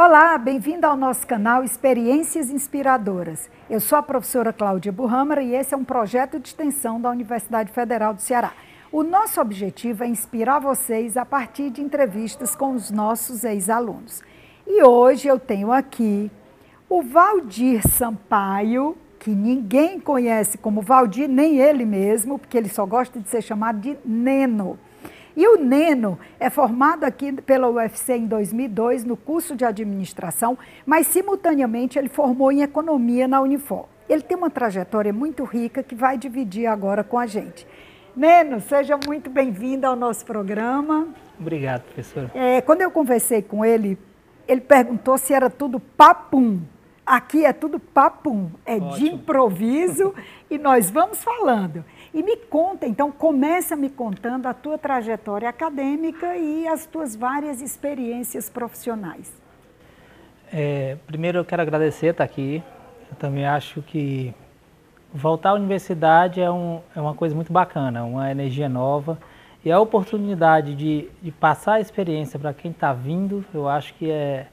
Olá, bem-vindo ao nosso canal Experiências Inspiradoras. Eu sou a professora Cláudia Burrâmara e esse é um projeto de extensão da Universidade Federal do Ceará. O nosso objetivo é inspirar vocês a partir de entrevistas com os nossos ex-alunos. E hoje eu tenho aqui o Valdir Sampaio, que ninguém conhece como Valdir, nem ele mesmo, porque ele só gosta de ser chamado de Neno. E o Neno é formado aqui pela UFC em 2002 no curso de administração, mas simultaneamente ele formou em economia na Unifor. Ele tem uma trajetória muito rica que vai dividir agora com a gente. Neno, seja muito bem-vindo ao nosso programa. Obrigado, professor. É, quando eu conversei com ele, ele perguntou se era tudo papum. Aqui é tudo papum, é Ótimo. de improviso e nós vamos falando. E me conta, então, começa me contando a tua trajetória acadêmica e as tuas várias experiências profissionais. É, primeiro eu quero agradecer estar aqui. Eu também acho que voltar à universidade é, um, é uma coisa muito bacana, uma energia nova. E a oportunidade de, de passar a experiência para quem está vindo, eu acho que é,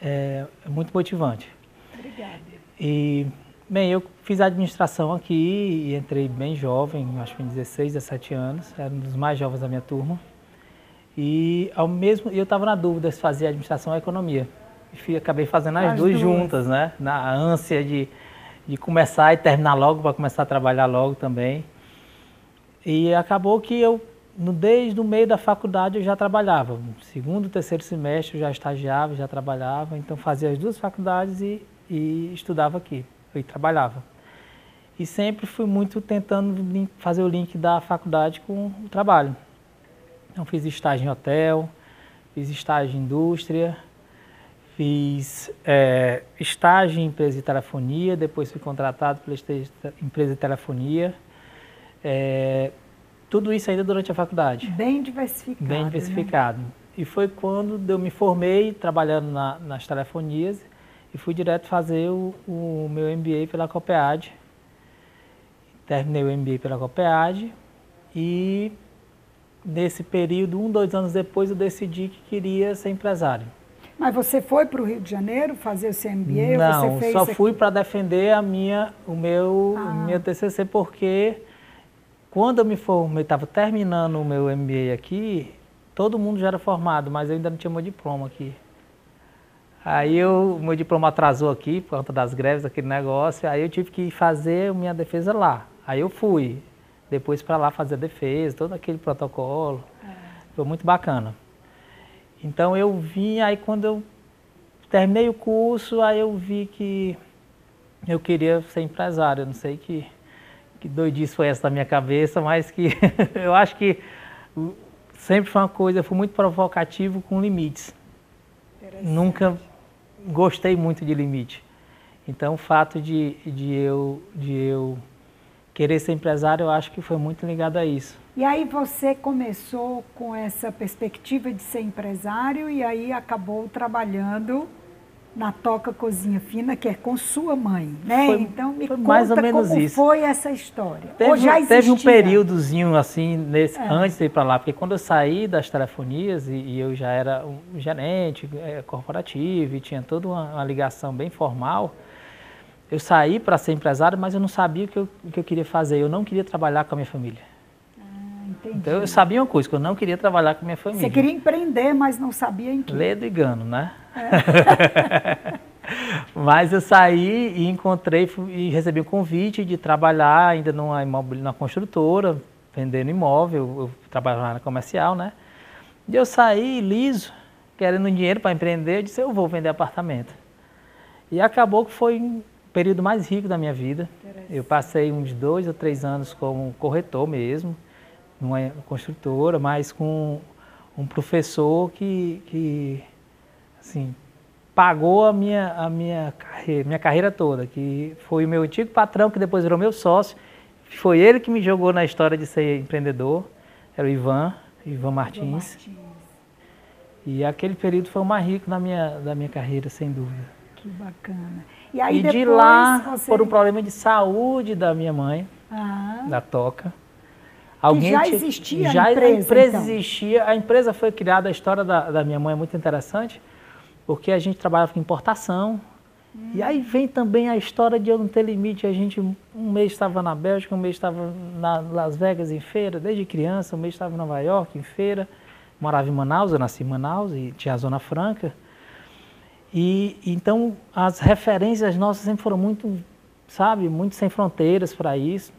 é, é muito motivante. Obrigada. E Bem, eu fiz administração aqui e entrei bem jovem, acho que em 16, 17 anos, era um dos mais jovens da minha turma. E ao mesmo, eu estava na dúvida se fazia administração ou economia. E acabei fazendo as, as duas, duas, juntas, né? Na ânsia de, de começar e terminar logo, para começar a trabalhar logo também. E acabou que eu, no, desde o meio da faculdade, eu já trabalhava. Segundo, terceiro semestre, eu já estagiava, já trabalhava. Então, fazia as duas faculdades e, e estudava aqui eu trabalhava. E sempre fui muito tentando fazer o link da faculdade com o trabalho. Então fiz estágio em hotel, fiz estágio em indústria, fiz é, estágio em empresa de telefonia, depois fui contratado pela empresa de telefonia. É, tudo isso ainda durante a faculdade. Bem diversificado. Bem diversificado. Né? E foi quando eu me formei trabalhando na, nas telefonias e fui direto fazer o, o meu MBA pela COPEAD. Terminei o MBA pela COPEAD e nesse período, um, dois anos depois, eu decidi que queria ser empresário. Mas você foi para o Rio de Janeiro fazer o seu MBA? Não, só aqui? fui para defender a minha, o meu, ah. meu TCC porque quando eu me formei, estava terminando o meu MBA aqui, todo mundo já era formado, mas eu ainda não tinha meu diploma aqui. Aí o meu diploma atrasou aqui por conta das greves, aquele negócio. Aí eu tive que fazer minha defesa lá. Aí eu fui depois para lá fazer a defesa, todo aquele protocolo. É. Foi muito bacana. Então eu vim, aí quando eu terminei o curso, aí eu vi que eu queria ser empresário. Eu não sei que, que doidice foi essa da minha cabeça, mas que eu acho que sempre foi uma coisa, eu fui muito provocativo com limites. Nunca gostei muito de limite. Então, o fato de, de, eu, de eu querer ser empresário, eu acho que foi muito ligado a isso. E aí você começou com essa perspectiva de ser empresário e aí acabou trabalhando na Toca Cozinha Fina, que é com sua mãe, né? Foi, então me conta mais ou menos como isso. foi essa história. Teve, já teve um períodozinho assim, nesse, é. antes de ir para lá, porque quando eu saí das telefonias e, e eu já era um gerente é, corporativo e tinha toda uma, uma, ligação bem formal, eu saí para ser empresário, mas eu não sabia o que eu, o que eu queria fazer. Eu não queria trabalhar com a minha família. Ah, então eu sabia uma coisa, que eu não queria trabalhar com minha família. Você queria empreender, mas não sabia em que. Ledo e gano, né? É. Mas eu saí e encontrei e recebi um convite de trabalhar ainda numa imóvel, na construtora, vendendo imóvel, eu trabalhava na comercial, né? E eu saí liso, querendo dinheiro para empreender, eu disse, eu vou vender apartamento. E acabou que foi um período mais rico da minha vida. Eu passei uns dois ou três anos como corretor mesmo, numa construtora, mas com um professor que, que assim, pagou a minha, a minha, carreira, minha carreira toda, que foi o meu antigo patrão, que depois virou meu sócio. Foi ele que me jogou na história de ser empreendedor, era o Ivan, Ivan Martins. Ivan Martins. E aquele período foi o mais rico da minha, da minha carreira, sem dúvida. Que bacana. E, aí e de lá, você... por um problema de saúde da minha mãe, ah. da Toca, Alguém já existia já a empresa, a empresa então. existia. A empresa foi criada, a história da, da minha mãe é muito interessante, porque a gente trabalhava com importação. Hum. E aí vem também a história de eu não ter limite. A gente um mês estava na Bélgica, um mês estava na Las Vegas em feira, desde criança, um mês estava em Nova York em feira. Morava em Manaus, eu nasci em Manaus e tinha a Zona Franca. E então as referências nossas sempre foram muito, sabe, muito sem fronteiras para isso.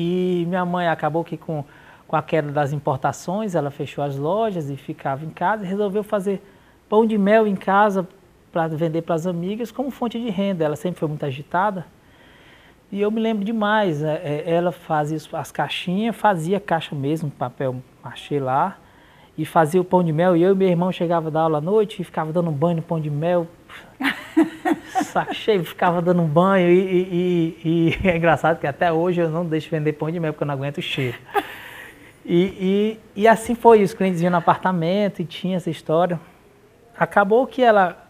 E minha mãe acabou que com, com a queda das importações, ela fechou as lojas e ficava em casa e resolveu fazer pão de mel em casa para vender para as amigas como fonte de renda. Ela sempre foi muito agitada. E eu me lembro demais, é, é, ela fazia as caixinhas, fazia caixa mesmo, papel machê lá, e fazia o pão de mel. E eu e meu irmão chegava da aula à noite e ficava dando um banho no pão de mel. saco cheio, ficava dando um banho e, e, e, e, é engraçado que até hoje eu não deixo vender pão de mel porque eu não aguento o cheiro. E, e, e assim foi, os clientes iam no apartamento e tinha essa história. Acabou que ela,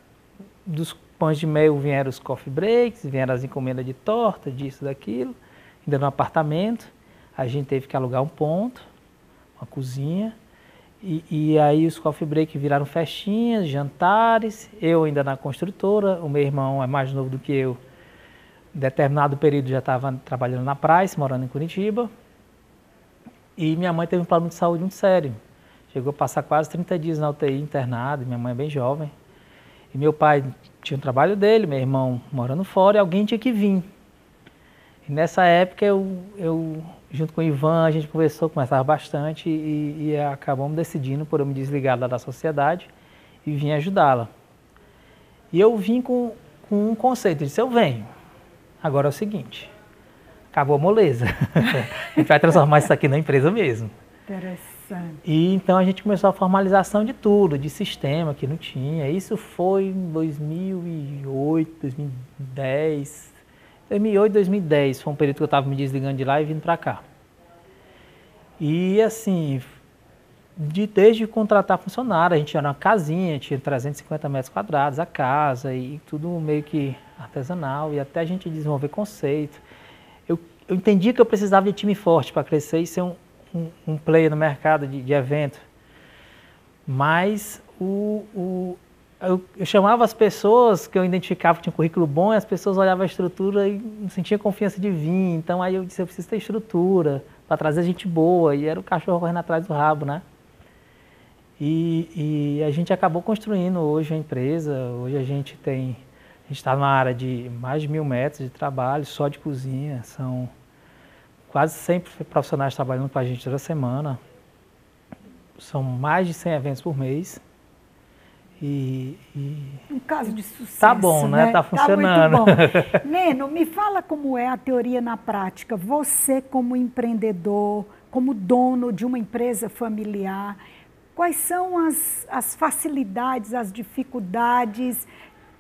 dos pães de mel vieram os coffee breaks, vieram as encomendas de torta, disso, daquilo, ainda no apartamento. A gente teve que alugar um ponto, uma cozinha, e, e, aí os coffee break viraram festinhas, jantares, eu ainda na construtora, o meu irmão é mais novo do que eu, em determinado período já estava trabalhando na praia, morando em Curitiba, e minha mãe teve um problema de saúde muito sério. Chegou a passar quase 30 dias na UTI internado, minha mãe é bem jovem. E meu pai tinha um trabalho dele, meu irmão morando fora, e alguém tinha que vir. E nessa época eu, eu junto com o Ivan, a gente conversou, conversava bastante e, e acabamos decidindo por eu me desligar da sociedade e vim ajudá-la. E eu vim com, com um conceito, disse, eu venho. Agora é o seguinte, acabou a moleza. a gente vai transformar isso aqui na empresa mesmo. Interessante. E então a gente começou a formalização de tudo, de sistema que não tinha. Isso foi em 2008, 2010, 2008, 2010 foi um período que eu estava me desligando de lá e vindo para cá. E assim, de, desde contratar funcionário, a gente era uma casinha, tinha 350 metros quadrados a casa e tudo meio que artesanal e até a gente desenvolver conceito. Eu, eu entendi que eu precisava de time forte para crescer e ser um, um, um player no mercado de, de evento. Mas o, o, eu, eu, chamava as pessoas que eu identificava que tinham um currículo bom, e as pessoas olhavam a estrutura e não sentiam confiança de vir. Então aí eu disse, eu preciso ter estrutura para trazer gente boa. E era o cachorro correndo atrás do rabo, né? E, e a gente acabou construindo hoje a empresa. Hoje a gente tem, a gente está numa área de mais de mil metros de trabalho, só de cozinha. São quase 100 profissionais trabalhando para a gente toda semana. São mais de 100 eventos por mês. E, e, um caso de sucesso. Tá bom, né? né? Tá funcionando. Tá Neno, me fala como é a teoria na prática. Você, como empreendedor, como dono de uma empresa familiar, quais são as, as facilidades, as dificuldades,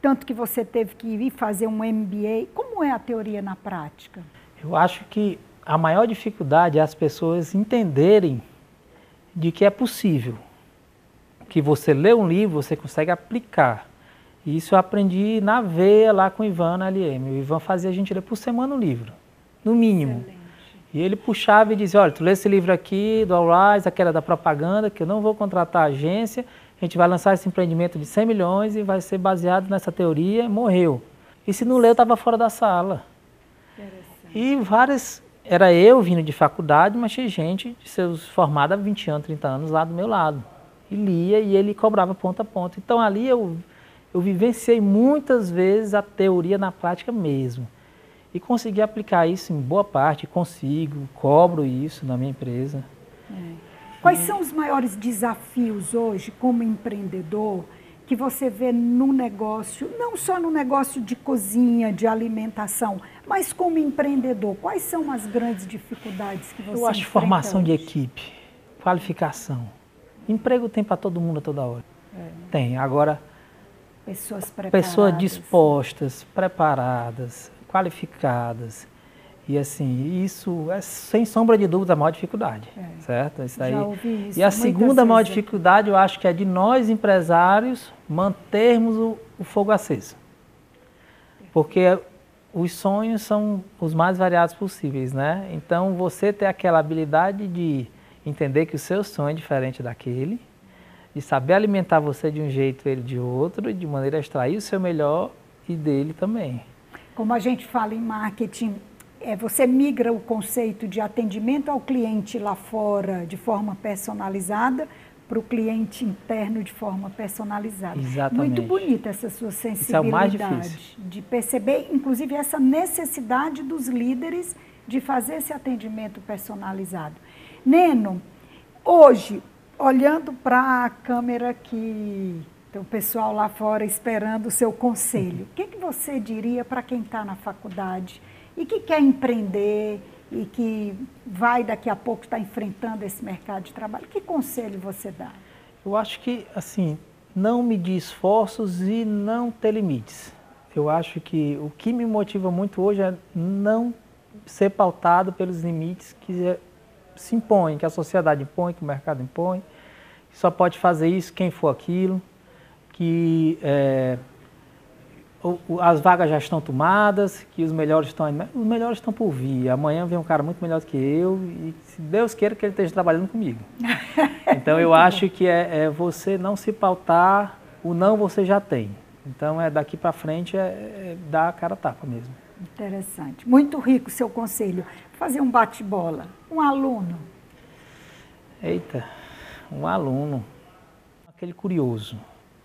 tanto que você teve que ir fazer um MBA? Como é a teoria na prática? Eu acho que a maior dificuldade é as pessoas entenderem de que é possível que você lê um livro, você consegue aplicar. E isso eu aprendi na veia lá com o Ivan na LM. O Ivan fazia a gente ler por semana um livro, no mínimo. Excelente. E ele puxava e dizia, olha, tu lê esse livro aqui, do All Rise, aquela da propaganda, que eu não vou contratar agência, a gente vai lançar esse empreendimento de 100 milhões e vai ser baseado nessa teoria, morreu. E se não leu, estava fora da sala. E várias, era eu vindo de faculdade, mas tinha gente de seus formada há 20 anos, 30 anos lá do meu lado e lia e ele cobrava ponto a ponto. Então ali eu, eu vivenciei muitas vezes a teoria na prática mesmo. E consegui aplicar isso em boa parte, consigo, cobro isso na minha empresa. É. Quais são os maiores desafios hoje como empreendedor que você vê no negócio, não só no negócio de cozinha, de alimentação, mas como empreendedor? Quais são as grandes dificuldades que você Eu acho formação hoje? de equipe, qualificação Emprego tem para todo mundo a toda hora. É. Tem. Agora, Pessoas preparadas. Pessoas dispostas, preparadas, qualificadas. E assim, isso é sem sombra de dúvida a maior dificuldade, é. certo? Isso aí. Já ouvi isso e a segunda maior dificuldade, eu acho que é de nós empresários mantermos o, o fogo aceso. Porque os sonhos são os mais variados possíveis, né? Então, você ter aquela habilidade de entender que o seu sonho é diferente daquele, de saber alimentar você de um jeito, ele de outro, de maneira a extrair o seu melhor e dele também. Como a gente fala em marketing, é, você migra o conceito de atendimento ao cliente lá fora de forma personalizada para o cliente interno de forma personalizada. Exatamente. Muito bonita essa sua sensibilidade é de perceber, inclusive, essa necessidade dos líderes de fazer esse atendimento personalizado. Neno, hoje, olhando para a câmera que tem o pessoal lá fora esperando o seu conselho, o que, que você diria para quem está na faculdade e que quer empreender e que vai daqui a pouco estar enfrentando esse mercado de trabalho, que conselho você dá? Eu acho que, assim, não medir esforços e não ter limites. Eu acho que o que me motiva muito hoje é não ser pautado pelos limites que se impõem, que a sociedade impõe, que o mercado impõe. Só pode fazer isso quem for aquilo, que é, as vagas já estão tomadas, que os melhores estão os melhores estão por vir. Amanhã vem um cara muito melhor do que eu e se Deus queira que ele esteja trabalhando comigo. Então eu acho que é, é, você não se pautar, o não você já tem. Então é daqui para frente é, é dar a cara a tapa mesmo. Interessante. Muito rico o seu conselho. Fazer um bate-bola. Um aluno. Eita, um aluno. Aquele curioso,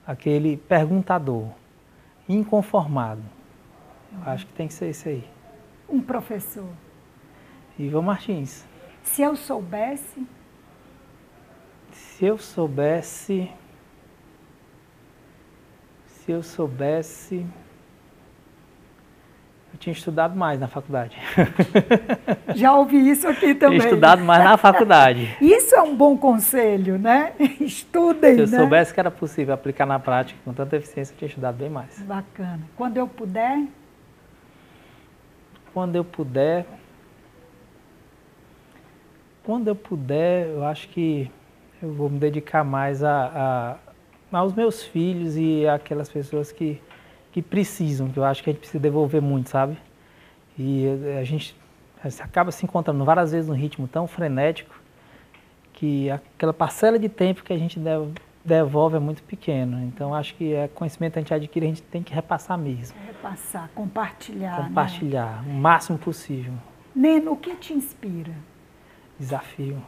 aquele perguntador inconformado. Eu acho que tem que ser isso aí. Um professor. Ivan Martins. Se eu soubesse. Se eu soubesse. Se eu soubesse. Tinha estudado mais na faculdade. Já ouvi isso aqui também. Tinha estudado mais na faculdade. Isso é um bom conselho, né? Estudem, Se eu né? soubesse que era possível aplicar na prática com tanta eficiência, eu tinha estudado bem mais. Bacana. Quando eu puder? Quando eu puder... Quando eu puder, eu acho que eu vou me dedicar mais a, a aos meus filhos e aquelas pessoas que que precisam, que eu acho que a gente precisa devolver muito, sabe? E a gente, a gente acaba se encontrando várias vezes num ritmo tão frenético que aquela parcela de tempo que a gente devolve é muito pequeno. Então, acho que é conhecimento que a gente adquire, a gente tem que repassar mesmo. Repassar, compartilhar. Né? Compartilhar, né? o máximo possível. Neno, o que te inspira? Desafio.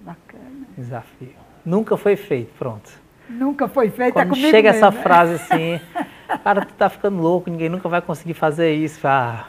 Bacana. Desafio. Nunca foi feito, pronto. Nunca foi feito, Quando é comigo chega mesmo, essa né? frase assim, cara, tu tá ficando louco, ninguém nunca vai conseguir fazer isso. Ah,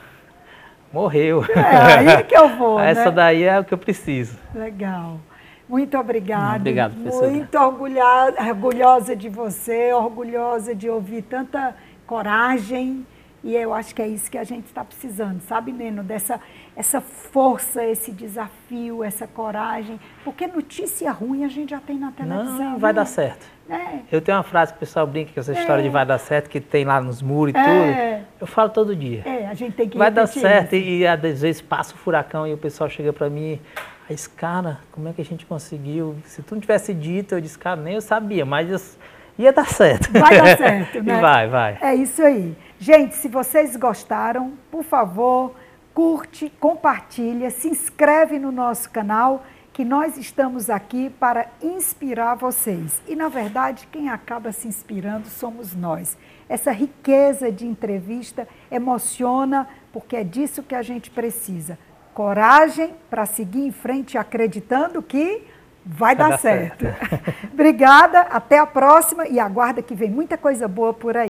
morreu. É aí que eu vou, Essa né? daí é o que eu preciso. Legal. Muito obrigada. Obrigado, professora. Muito orgulhosa, orgulhosa de você, orgulhosa de ouvir tanta coragem. E eu acho que é isso que a gente está precisando, sabe, Neno? Dessa essa força, esse desafio, essa coragem. Porque notícia ruim a gente já tem na televisão. Não, vai né? dar certo. É. Eu tenho uma frase que o pessoal brinca com essa história É. de vai dar certo, que tem lá nos muros e É. tudo. Eu falo todo dia. É, a gente tem que Vai dar certo. isso. E, às vezes passa o furacão e o pessoal chega para mim, aí diz, cara, como é que a gente conseguiu? Se tu não tivesse dito, eu disse, cara, nem eu sabia, mas eu- ia dar certo. Vai dar certo, né? e vai, vai. É isso aí. Gente, se vocês gostaram, por favor, curte, compartilha, se inscreve no nosso canal, que nós estamos aqui para inspirar vocês. E, na verdade, quem acaba se inspirando somos nós. Essa riqueza de entrevista emociona, porque é disso que a gente precisa. Coragem para seguir em frente acreditando que vai, dar, dar certo. Obrigada, até a próxima e aguarda que vem muita coisa boa por aí.